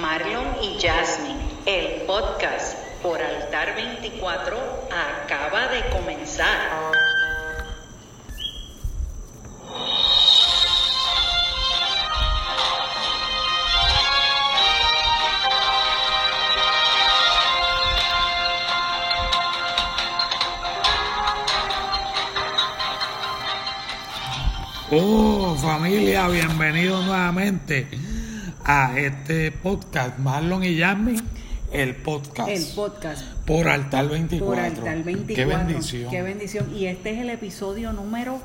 Marlon y Jasmine, el podcast por Altar 24 acaba de comenzar. Oh, familia, bienvenidos nuevamente a este podcast, Marlon y Yasmin, el podcast. El podcast. Por Altar 24. Por Altar 24. Qué bendición. Qué bendición. Y este es el episodio número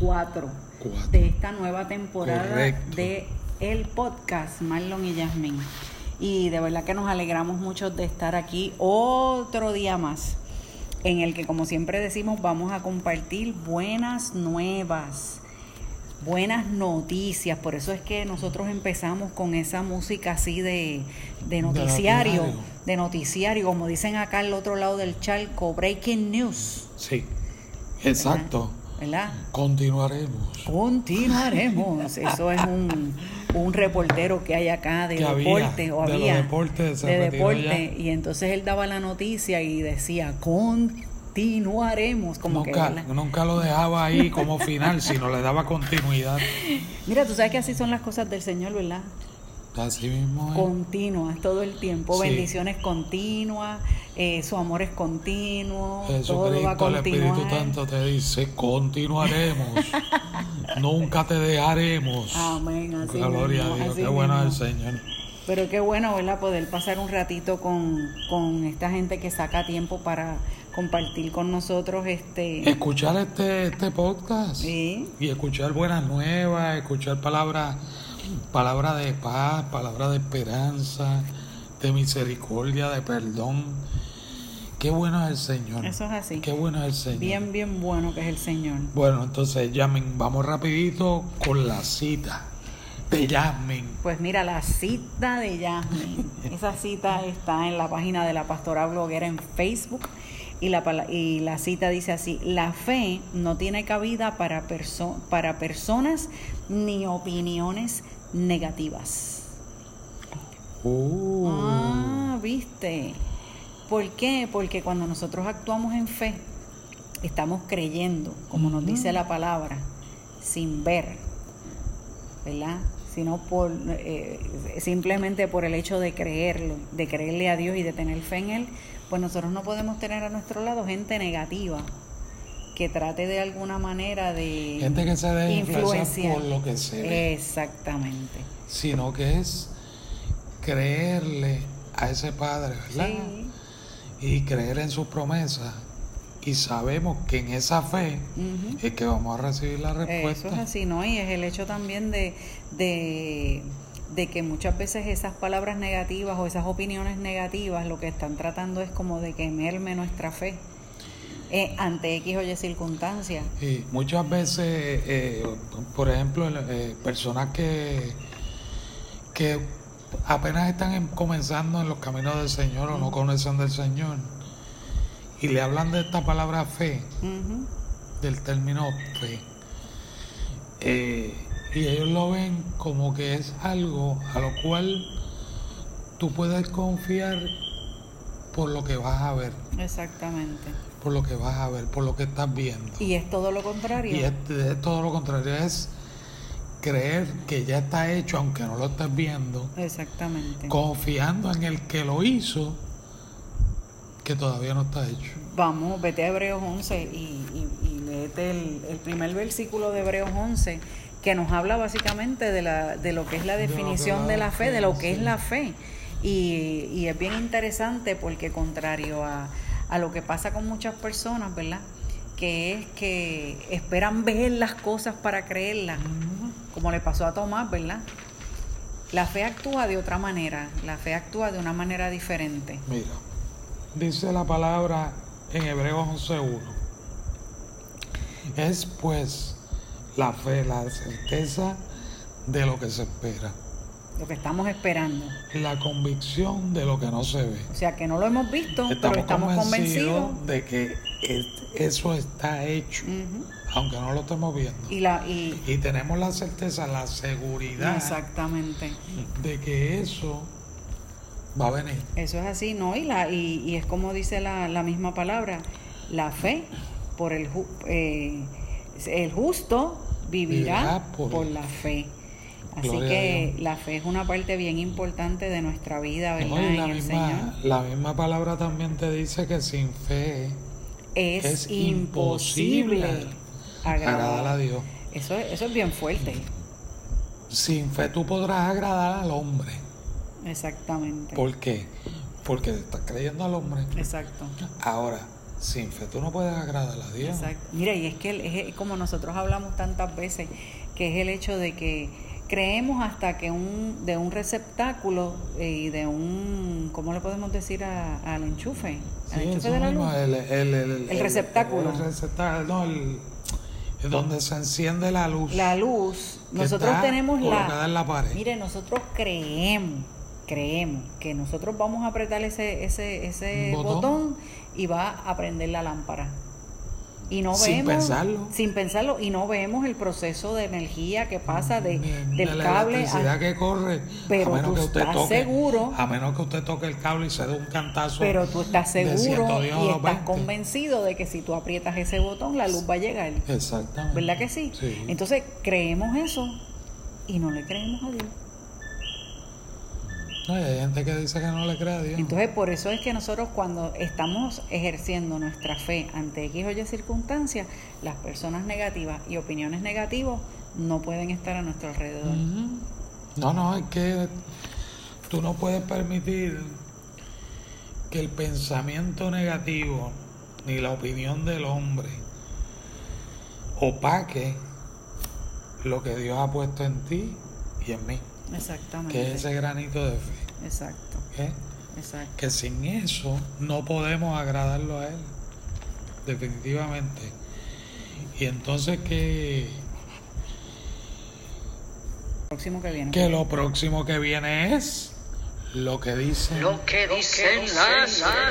4 Cuatro. de esta nueva temporada Correcto. de el podcast Marlon y Yasmin. Y de verdad que nos alegramos mucho de estar aquí otro día más, en el que como siempre decimos vamos a compartir buenas nuevas, buenas noticias. Por eso es que nosotros empezamos con esa música así de, de noticiario, noticiario. de noticiario, como dicen acá al otro lado del charco, breaking news. Sí, exacto. ¿Verdad? Continuaremos. Continuaremos. Eso es un, un reportero que hay acá de Que había, deporte o de había deportes, se de deporte y entonces él daba la noticia y decía continuaremos como que Nunca, ¿verdad? nunca lo dejaba ahí como final, sino le daba continuidad. mira tú sabes que así son las cosas del Señor verdad Así mismo es. continuas todo el tiempo Sí. bendiciones continuas eh, su amor es continuo todo va a Jesucristo, el Espíritu Santo te dice, continuaremos. Nunca te dejaremos. Amén, así Gloria mismo, a Dios, qué bueno es el Señor. Pero qué bueno, ¿verdad? Poder pasar un ratito con, con esta gente que saca tiempo para compartir con nosotros este... Escuchar este, este podcast Sí. y escuchar buenas nuevas, escuchar palabras palabra de paz, palabras de esperanza, de misericordia, de perdón. Qué bueno es el Señor. Eso es así. Qué bueno es el Señor. Bien, bien bueno que es el Señor. Bueno, entonces, Yamin, vamos rapidito con la cita de Yamin. Pues mira, la cita de Yasmin. Esa cita está en la página de la pastora bloguera en Facebook. Y la, y la cita dice así, la fe no tiene cabida para, perso- para personas ni opiniones negativas. Uh, Ah, viste. ¿Por qué? Porque cuando nosotros actuamos en fe, estamos creyendo, como nos dice la palabra, sin ver, ¿verdad? Sino por eh, simplemente por el hecho de creerlo, de creerle a Dios y de tener fe en Él, pues nosotros no podemos tener a nuestro lado gente negativa que trate de alguna manera de Gente que se deje influenciar por lo que se ve. Exactamente. sino que es creerle a ese Padre, ¿verdad? Sí. Y creer en sus promesas. Y sabemos que en esa fe es que vamos a recibir la respuesta. Eso es así, ¿no? Y es el hecho también de, de, de que muchas veces esas palabras negativas o esas opiniones negativas lo que están tratando es como de que merme nuestra fe eh, ante X o Y circunstancias. Y muchas veces, eh, por ejemplo, eh, personas que, que apenas están en- comenzando en los caminos del Señor o no conocen del Señor y le hablan de esta palabra fe, del término fe, eh, y ellos lo ven como que es algo a lo cual tú puedes confiar por lo que vas a ver, Exactamente. por lo que vas a ver, por lo que estás viendo. Y es todo lo contrario. Y es, es todo lo contrario, es creer que ya está hecho aunque no lo estés viendo, Exactamente. confiando en el que lo hizo, que todavía no está hecho. Vamos, vete a Hebreos 11 y, y, y léete el, el primer versículo de Hebreos 11 que nos habla básicamente de, la, de lo que es la definición de la fe, de lo que es la fe. Y, y es bien interesante porque contrario a, a lo que pasa con muchas personas, ¿verdad? Que es que esperan ver las cosas para creerlas, como le pasó a Tomás, ¿verdad? La fe actúa de otra manera, la fe actúa de una manera diferente. Mira, dice la palabra en Hebreos 11.1. Es pues la fe, la certeza de lo que se espera, Lo que estamos esperando. la convicción de lo que no se ve. O sea que no lo hemos visto, Estamos, pero estamos convencidos convencidos. de que es- eso está hecho, aunque no lo estemos viendo. Y la y Y tenemos la certeza, la seguridad exactamente. de que eso va a venir. Eso es así, ¿no? Y, la, y, y es como dice la, la misma palabra, la fe por el, eh, el justo vivirá, Vivirá por, por- la fe. Así que la fe es una parte bien importante de nuestra vida, ¿verdad? No, y la, en el misma, Señor. la misma palabra también te dice que sin fe Es, es imposible agradar a Dios. Eso, eso es bien fuerte, Sin fe tú podrás agradar al hombre. exactamente. ¿Por qué? Porque estás creyendo al hombre. Exacto. Ahora, sin fe tú no puedes agradar a Dios. Exacto. Mira, y es que es como nosotros hablamos tantas veces, que es el hecho de que creemos hasta que un de un receptáculo eh, y de un, ¿cómo le podemos decir a- al enchufe? Al Sí, enchufe de la luz. El, el, el- El receptáculo. El, receptáculo, no, el, donde se enciende la luz. La luz, nosotros está tenemos la... en la pared. Mire, nosotros creemos, creemos que nosotros vamos a apretar ese, ese, ese botón. Y va a prender la lámpara. Y no Sin vemos, pensarlo. sin pensarlo, y no vemos el proceso de energía que pasa de, Ni- del la cable electricidad a- que corre Pero a menos tú que usted estás toque seguro. a menos que usted toque el cable y se dé un cantazo Pero tú estás seguro 110 o y estás 220. convencido de que si tú aprietas ese botón, la luz va a llegar. exactamente ¿Verdad que sí? sí Entonces creemos eso y no le creemos a Dios. No, y hay gente que dice que no le cree a Dios Entonces por eso es que nosotros cuando estamos ejerciendo nuestra fe ante X o Y circunstancias, las personas negativas y opiniones negativas no pueden estar a nuestro alrededor. No no es que tú no puedes permitir que el pensamiento negativo ni la opinión del hombre opaque lo que Dios ha puesto en ti y en mí Exactamente. que es ese granito de fe Exacto, ¿eh? exacto. que sin eso no podemos agradarlo a Él, definitivamente. Y entonces que, Próximo que viene. que lo próximo que viene es lo que dice Lo que dicen las redes. Ahora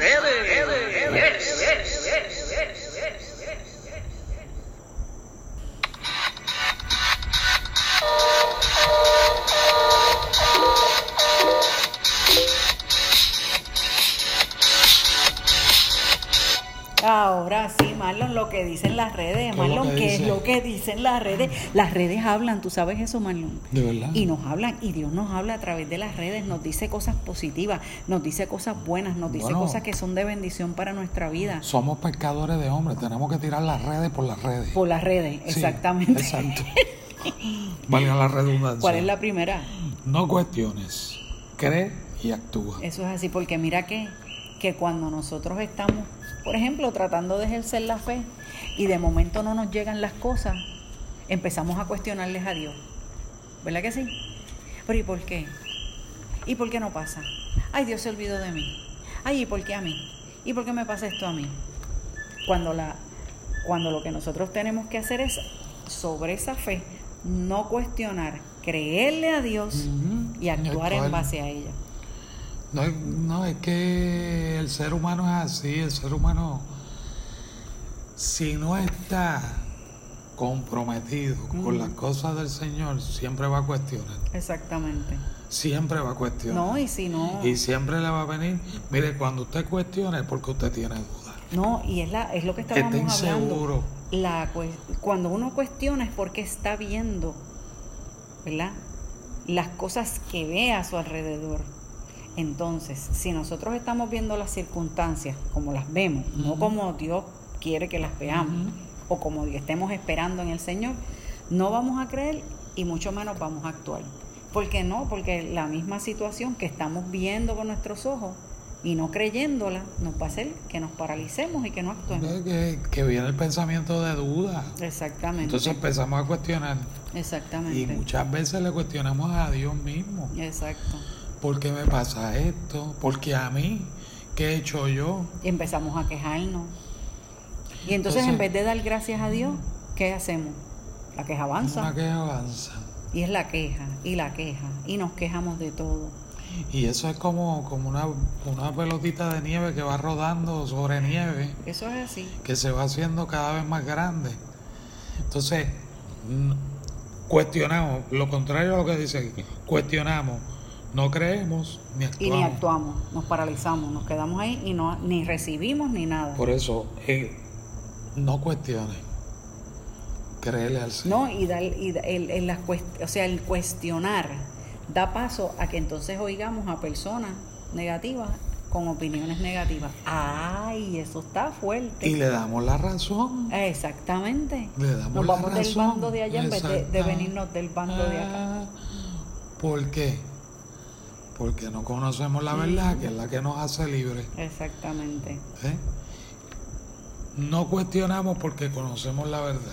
que dicen las redes. ¿Qué es lo Marlon, que ¿qué es lo que dicen las redes? Las redes hablan, ¿tú sabes eso, Marlon? de verdad. Y nos hablan, y Dios nos habla a través de las redes, nos dice cosas positivas, nos dice cosas buenas, nos dice Bueno. cosas que son de bendición para nuestra vida. Somos pescadores de hombres, tenemos que tirar las redes por las redes. Por las redes, Sí, exactamente. Exacto. Valga la redundancia. ¿Cuál es la primera? No cuestiones, cree y actúa. Eso es así, porque mira que, que cuando nosotros estamos, por ejemplo, tratando de ejercer la fe y de momento no nos llegan las cosas, empezamos a cuestionarles a Dios. ¿Verdad que sí? Pero ¿y por qué? ¿Y por qué no pasa? Ay, Dios se olvidó de mí. Ay, ¿y por qué a mí? ¿Y por qué me pasa esto a mí? Cuando, la, cuando lo que nosotros tenemos que hacer es, sobre esa fe, no cuestionar, creerle a Dios y actuar en base a ella. No, no, es que el ser humano es así, el ser humano, si no está comprometido con las cosas del Señor, siempre va a cuestionar, Exactamente. siempre va a cuestionar. No, y si no, Y siempre le va a venir, mire, cuando usted cuestione es porque usted tiene dudas. no, y es la, es lo que estábamos Está hablando. inseguro. La, cues- cuando uno cuestiona es porque está viendo, ¿verdad? Las cosas que ve a su alrededor. Entonces, si nosotros estamos viendo las circunstancias como las vemos, no como Dios quiere que las veamos, o como estemos esperando en el Señor, no vamos a creer y mucho menos vamos a actuar. ¿Por qué no? Porque la misma situación que estamos viendo con nuestros ojos y no creyéndola nos va a hacer que nos paralicemos y que no actuemos. Que, que viene el pensamiento de duda. Exactamente. Entonces empezamos a cuestionar. Exactamente. Y muchas veces le cuestionamos a Dios mismo. Exacto. ¿Por qué me pasa esto? ¿Por qué a mí? ¿Qué he hecho yo? Y empezamos a quejarnos. Y entonces, Entonces- en vez de dar gracias a Dios, ¿qué hacemos? La queja avanza. Una que avanza. Y es la queja, y la queja. Y nos quejamos de todo. Y eso es como, como una, una pelotita de nieve que va rodando sobre nieve, Eso es así. que se va haciendo cada vez más grande. Entonces, cuestionamos, lo contrario a lo que dice aquí, cuestionamos, No creemos ni y actuamos. ni actuamos, nos paralizamos, nos quedamos ahí y no ni recibimos ni nada. Por eso, eh, no cuestiones. Créele al Señor. No, y, dar- y da- el, el- o sea, el cuestionar da paso a que entonces oigamos a personas negativas con opiniones negativas. Ay, eso está fuerte. Y le damos la razón. Exactamente. Le damos Nos la vamos del razón. bando de allá en vez de, venirnos del bando de acá. Ah, ¿Por qué? Porque no conocemos la verdad, que es la que nos hace libres. Exactamente. ¿eh? No cuestionamos porque conocemos la verdad.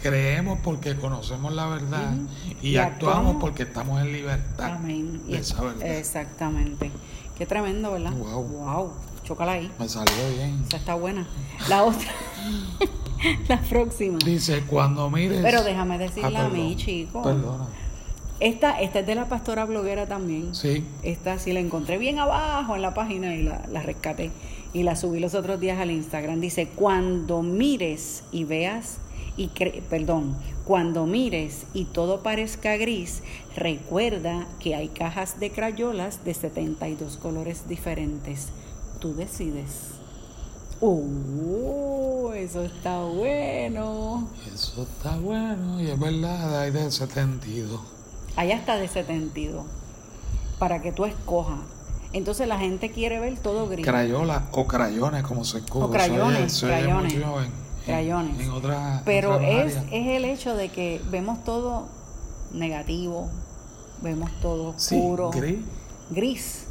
Creemos porque conocemos la verdad. Y, Y actuamos actuamos. porque estamos en libertad. Amén. De es- esa verdad. Exactamente. Qué tremendo, ¿verdad? Wow. Wow. Chócala ahí. Me salió bien. Esa está buena. La otra. la próxima. Dice, cuando mires... Pero déjame decirle Ah, a mí, chico. Perdona. Esta, esta es de la pastora bloguera también. Sí. Esta sí la encontré bien abajo en la página y la, la rescaté. Y la subí los otros días al Instagram. Dice, cuando mires y veas, y cre- perdón, cuando mires y todo parezca gris, recuerda que hay cajas de crayolas de 72 colores diferentes. Tú decides. ¡Uh! Eso está bueno. Eso está bueno y es verdad, hay de ese sentido. Hay hasta de 72 para que tú escojas. Entonces la gente quiere ver todo gris. Crayola o crayones, como se escucha. O crayones, se oye crayones, mucho en- en- crayones. En, otras Pero otras es, es el hecho de que vemos todo negativo, vemos todo Sí, oscuro, gris. gris,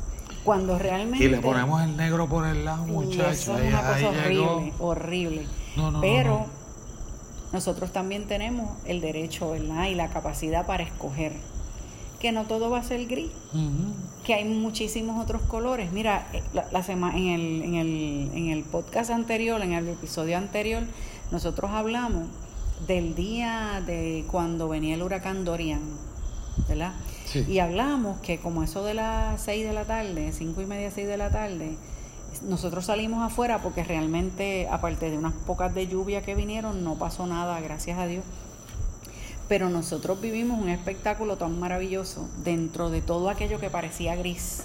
cuando realmente... Y le ponemos el negro por el lado, muchachos. eso es una cosa llegó. horrible, horrible. No, no, no, Pero no. nosotros también tenemos el derecho, ¿verdad? Y la capacidad para escoger. Que no todo va a ser gris, que hay muchísimos otros colores. Mira, eh, la, en, el, en, el, en el podcast anterior, en el episodio anterior, nosotros hablamos del día de cuando venía el huracán Dorian, ¿verdad? Sí. Y hablamos que como eso de las 6 de la tarde, cinco y media, 6 de la tarde, nosotros salimos afuera porque realmente, aparte de unas pocas de lluvia que vinieron, no pasó nada, gracias a Dios. Pero nosotros vivimos un espectáculo tan maravilloso dentro de todo aquello que parecía gris,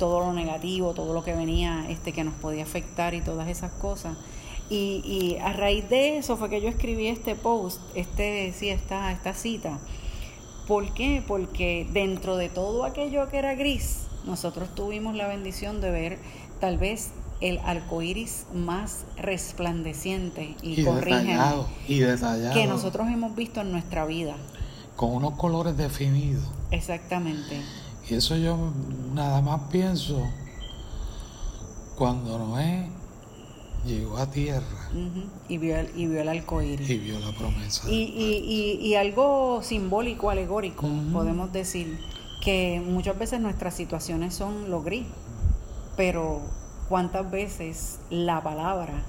todo lo negativo, todo lo que venía este que nos podía afectar y todas esas cosas. Y, y a raíz de eso fue que yo escribí este post, este sí esta esta cita. ¿Por qué? Porque dentro de todo aquello que era gris, nosotros tuvimos la bendición de ver tal vez el arco iris más resplandeciente y, Y corrígeme, detallado. Y detallado. que nosotros hemos visto en nuestra vida. Con unos colores definidos. Exactamente. Y eso yo nada más pienso cuando Noé llegó a tierra. Y vio el, y vio el arco iris. y vio la promesa. Y, y, y, y algo simbólico, alegórico, podemos decir que muchas veces nuestras situaciones son lo gris, pero cuántas veces la palabra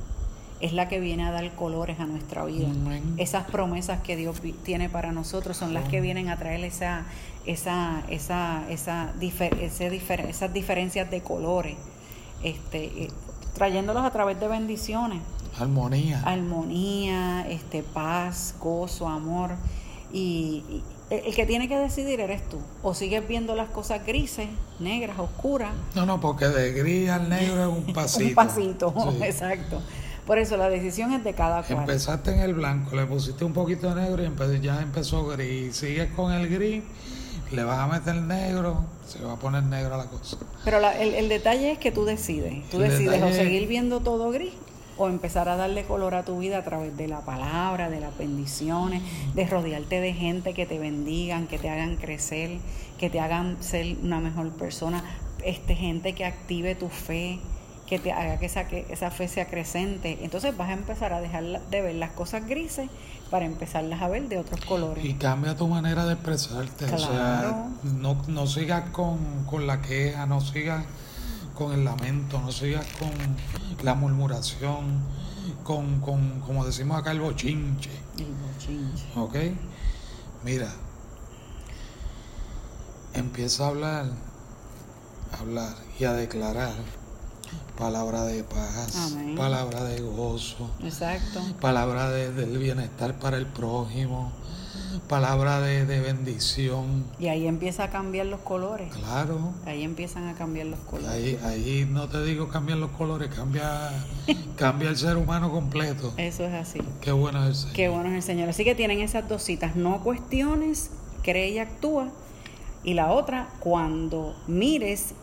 es la que viene a dar colores a nuestra vida. Amén. Esas promesas que Dios tiene para nosotros son las que vienen a traer esa, esa, esa, esa, difer- ese difer- esas diferencias de colores, este, eh, trayéndolos a través de bendiciones Armonía. armonía, este, paz, gozo, amor. Y el el que tiene que decidir eres tú. O sigues viendo las cosas grises, negras, oscuras. No, no, porque de gris al negro es un pasito. Un pasito, Sí. exacto. Por eso la decisión es de cada cual. Empezaste en el blanco, le pusiste un poquito de negro y empe- ya empezó gris. Sigues con el gris, le vas a meter negro, se va a poner negra la cosa. Pero la- el, el detalle es que tú decides. Tú El decides o seguir viendo todo gris o empezar a darle color a tu vida a través de la palabra, de las bendiciones, de rodearte de gente que te bendigan, que te hagan crecer, que te hagan ser una mejor persona, este gente que active tu fe, que te haga que esa, que esa fe sea crecente. Entonces vas a empezar a dejar de ver las cosas grises para empezarlas a ver de otros colores. Y cambia tu manera de expresarte. O sea, Claro. no, no sigas con, con la queja, no sigas con el lamento, no sigas con la murmuración, con, con como decimos acá, el bochinche. El bochinche. ¿Ok? Mira, empieza a hablar, a hablar y a declarar palabra de paz, Amén. palabra de gozo, Exacto. palabra de- del bienestar para el prójimo, palabra de, de bendición. Y ahí empieza a cambiar los colores. Claro. Ahí empiezan a cambiar los colores. Ahí, ahí no te digo cambiar los colores, cambia, cambia el ser humano completo. Eso es así. Qué bueno es el Qué bueno es el Señor. Así que tienen esas dos citas. No cuestiones, cree y actúa. Y la otra, cuando mires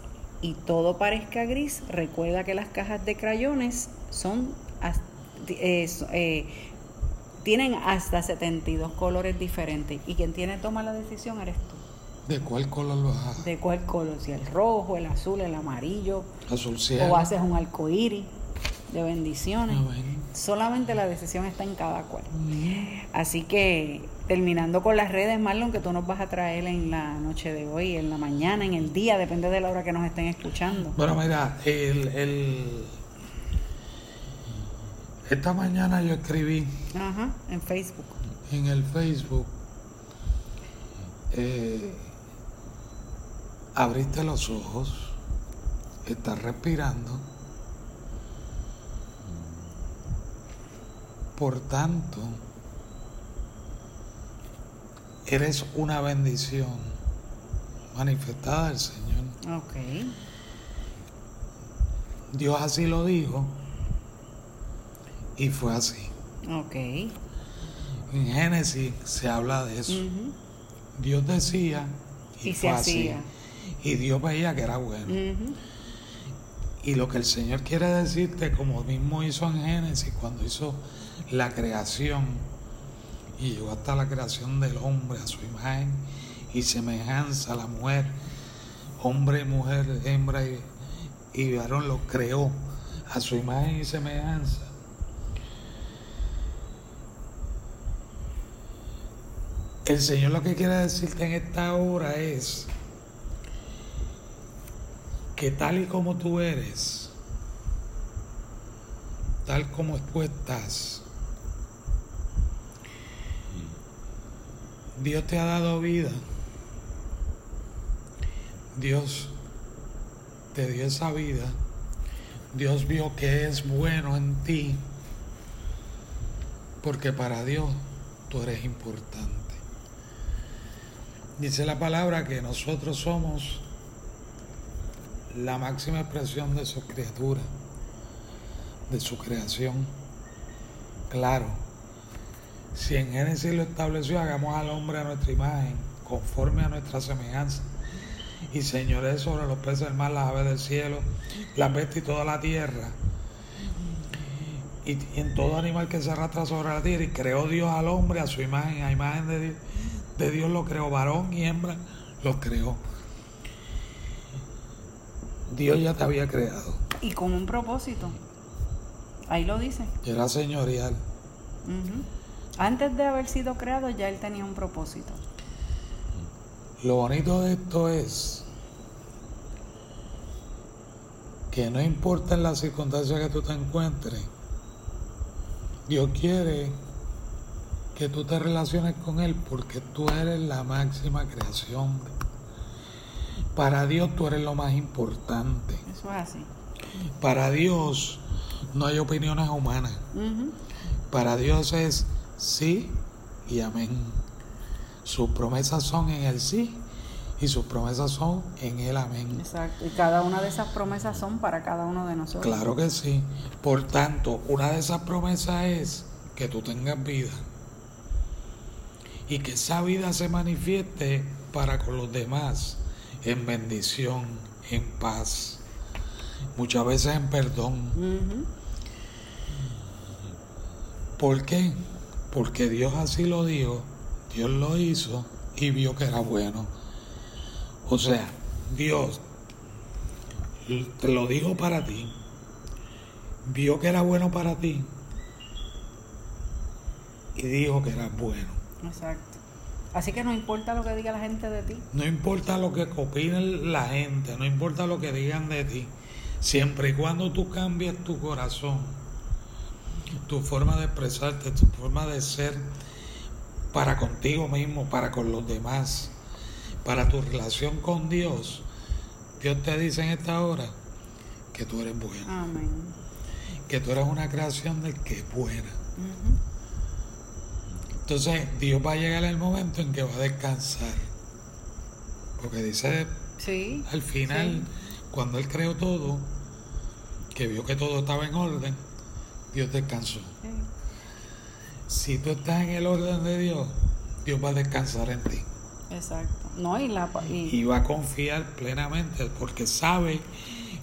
y todo parezca gris, recuerda que las cajas de crayones son eh, eh, tienen hasta 72 colores diferentes. Y quien tiene toma la decisión eres tú. ¿De cuál color vas a? ¿De cuál color? Si el rojo, el azul, el amarillo, Azul cielo. o haces un arco iris de bendiciones. Amén. Solamente la decisión está en cada cual. Así que terminando con las redes, Marlon, que tú nos vas a traer en la noche de hoy, en la mañana, en el día, depende de la hora que nos estén escuchando. Bueno, mira, el, el- esta mañana yo escribí Ajá, en Facebook. en el Facebook, eh, abriste los ojos, estás respirando, por tanto, eres una bendición manifestada del Señor. Ok. Dios así lo dijo y fue así. Ok. En Génesis se habla de eso. Dios decía y, Y se fue así. hacía. Y Dios veía que era bueno. Y lo que el Señor quiere decirte, como mismo hizo en Génesis, cuando hizo la creación, y llegó hasta la creación del hombre a su imagen y semejanza, la mujer, hombre mujer, hembra y, y varón, lo creó a su imagen y semejanza. El Señor lo que quiere decirte en esta hora es que tal y como tú eres, tal como tú estás, Dios te ha dado vida. Dios te dio esa vida. Dios vio que es bueno en ti. Porque para Dios tú eres importante. Dice la palabra que nosotros somos la máxima expresión de su criatura, de su creación. Claro, si en Génesis lo estableció, hagamos al hombre a nuestra imagen, conforme a nuestra semejanza, y señores sobre los peces del mar, las aves del cielo, las bestias y toda la tierra, y, y en todo animal que se arrastra sobre la tierra, y creó Dios al hombre a su imagen, a imagen de Dios, de Dios lo creó, varón y hembra los creó. Dios ya te había creado. Y con un propósito. Ahí lo dice. Era señorial. Antes de haber sido creado, ya él tenía un propósito. Lo bonito de esto es que no importa en las circunstancias que tú te encuentres, Dios quiere que tú te relaciones con Él porque tú eres la máxima creación. Para Dios tú eres lo más importante. Eso es así. Para Dios no hay opiniones humanas. Para Dios es sí y amén. Sus promesas son en el sí y sus promesas son en el amén. Exacto. Y cada una de esas promesas son para cada uno de nosotros. Claro que sí. Por tanto, una de esas promesas es que tú tengas vida y que esa vida se manifieste para con los demás en bendición, en paz, muchas veces en perdón. ¿Por qué? Porque Dios así lo dijo, Dios lo hizo y vio que era bueno. O sea, Dios te lo dijo para ti, vio que era bueno para ti y dijo que era bueno. Exacto. Así que no importa lo que diga la gente de ti. No importa lo que opine la gente, no importa lo que digan de ti, siempre y cuando tú cambies tu corazón, tu forma de expresarte, tu forma de ser para contigo mismo, para con los demás, para tu relación con Dios, Dios te dice en esta hora que tú eres bueno, Amén. que tú eres una creación del que es buena. Entonces Dios va a llegar el momento en que va a descansar. Porque dice Sí. al final, cuando Él creó todo, que vio que todo estaba en orden, Dios descansó. sí. Si tú estás en el orden de Dios, Dios va a descansar en ti. Exacto. No, y la y- Y va a confiar plenamente porque sabe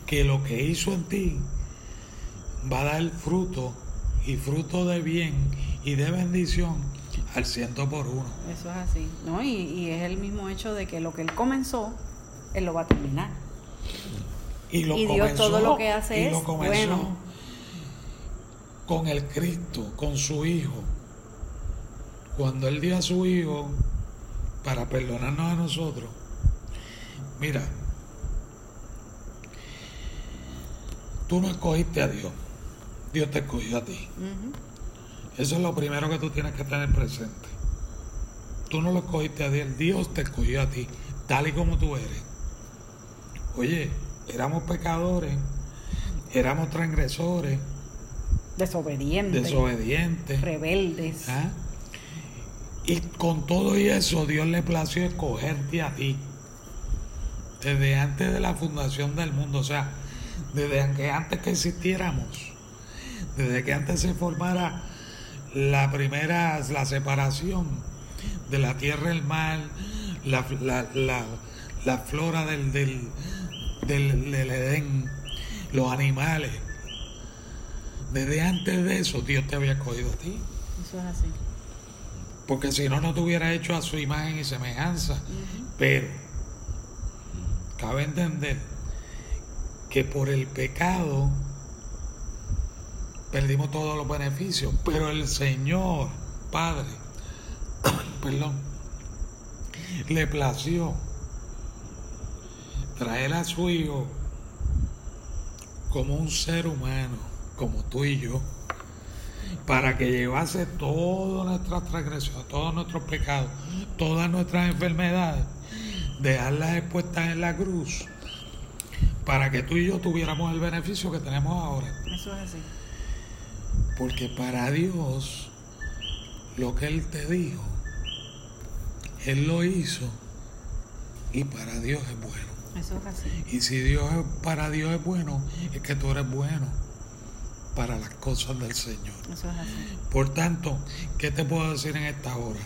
que lo que hizo en ti va a dar fruto y fruto de bien y de bendición al ciento por uno. eso es así. No, y, y es el mismo hecho de que lo que él comenzó, él lo va a terminar. Y, lo Y Dios todo lo que hace y lo es comenzó bueno. con el Cristo, con su Hijo. Cuando Él dio a su Hijo para perdonarnos a nosotros. Mira, tú no escogiste a Dios, Dios te escogió a ti. Eso es lo primero que tú tienes que tener presente. Tú no lo escogiste a Dios, Dios te escogió a ti, tal y como tú eres. Oye, éramos pecadores, éramos transgresores, Desobediente, desobedientes. rebeldes. ¿ah? Y con todo y eso, Dios le plació escogerte a ti. Desde antes de la fundación del mundo, o sea, desde que antes que existiéramos, desde que antes se formara la primera, la separación de la tierra y el mar, la, la, la- la flora del, del, del, del Edén, los animales. Desde antes de eso, Dios te había escogido a ti. Eso es así. Porque si no, no te hubiera hecho a su imagen y semejanza. Pero cabe entender que por el pecado perdimos todos los beneficios. Pero el Señor, Padre, perdón, le plació traer a su Hijo como un ser humano, como tú y yo para que llevase todas nuestras transgresiones, todos nuestros pecados, todas nuestras enfermedades, dejarlas expuestas en la cruz, para que tú y yo tuviéramos el beneficio que tenemos ahora. Eso es así. Porque para Dios, lo que Él te dijo, Él lo hizo y para Dios es bueno. Eso es así. Y si Dios es- para Dios es bueno, es que tú eres bueno para las cosas del Señor. Eso es así. Por tanto, ¿qué te puedo decir en esta hora?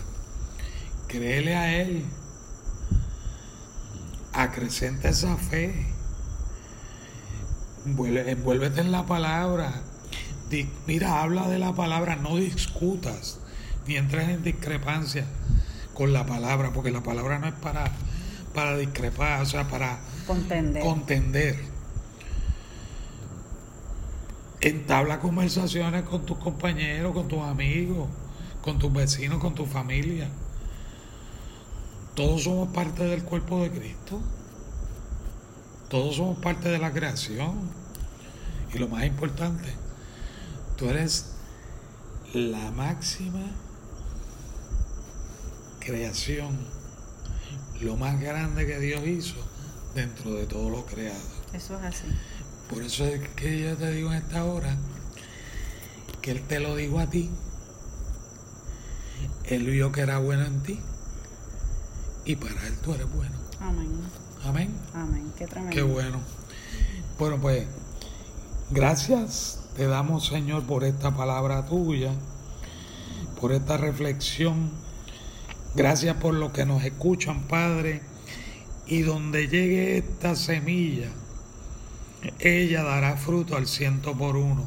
Créele a Él. Acrecenta esa fe. Envuélvete en la palabra. Mira, habla de la palabra, no discutas, ni entres en discrepancia con la palabra, porque la palabra no es para, para discrepar, o sea, para Contender. contender. Entabla conversaciones con tus compañeros, con tus amigos, con tus vecinos, con tu familia. Todos somos parte del cuerpo de Cristo. Todos somos parte de la creación. Y lo más importante, tú eres la máxima creación, lo más grande que Dios hizo dentro de todo lo creado. Eso es así. Por eso es que yo te digo en esta hora que Él te lo dijo a ti. Él vio que era bueno en ti. Y para Él tú eres bueno. Amén. Amén. Amén. Qué tremendo. Qué bueno. Bueno, pues gracias te damos, Señor, por esta palabra tuya, por esta reflexión. Gracias por lo que nos escuchan, Padre. Y donde llegue esta semilla, ella dará fruto al ciento por uno,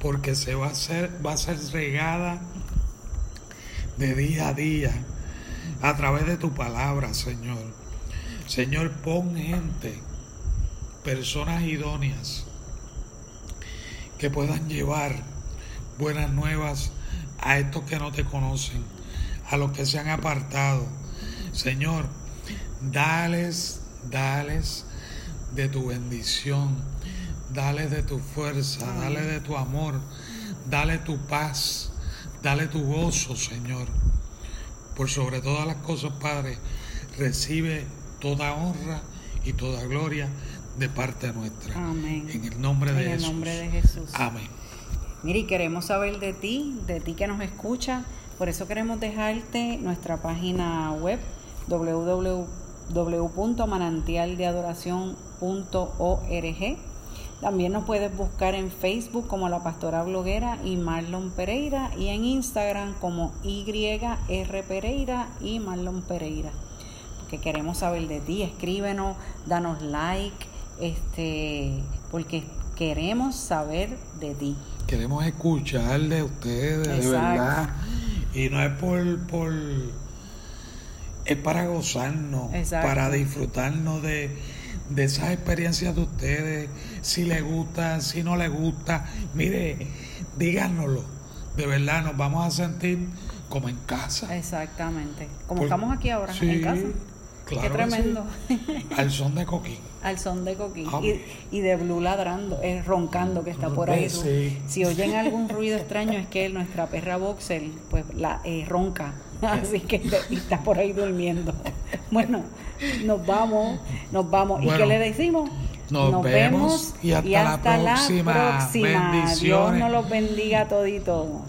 porque se va a hacer, va a ser regada de día a día a través de tu palabra, Señor. Señor, pon gente, personas idóneas que puedan llevar buenas nuevas a estos que no te conocen, a los que se han apartado. Señor, dales, dales de tu bendición, dale de tu fuerza, dale de tu amor, dale tu paz, dale tu gozo, Señor. Por sobre todas las cosas, Padre, recibe toda honra y toda gloria de parte nuestra. Amén. En el nombre de En el Jesús. nombre de Jesús. Amén. Mire, y queremos saber de ti, de ti que nos escucha, Por eso queremos dejarte nuestra página web www.manantialdeadoración.org. También nos puedes buscar en Facebook como la pastora bloguera y Marlon Pereira y en Instagram como YR Pereira y Marlon Pereira. Porque queremos saber de ti, escríbenos, danos like, este, porque queremos saber de ti. Queremos escuchar de ustedes, de verdad. Y no es por, por es para gozarnos, para disfrutarnos de, de esas experiencias de ustedes, si les gusta, si no les gusta, mire, díganoslo, de verdad nos vamos a sentir como en casa. Exactamente, como estamos aquí ahora, en casa. Qué tremendo. Al son de coquín. Al son de coquín. Y, de Blue ladrando, eh, roncando que está por ahí. Si oyen algún ruido extraño es que nuestra perra Boxer pues la eh, ronca. Así que está por ahí durmiendo. Bueno, nos vamos, nos vamos. ¿Y qué le decimos? Nos, vemos, y hasta, la próxima. Dios nos los bendiga todito.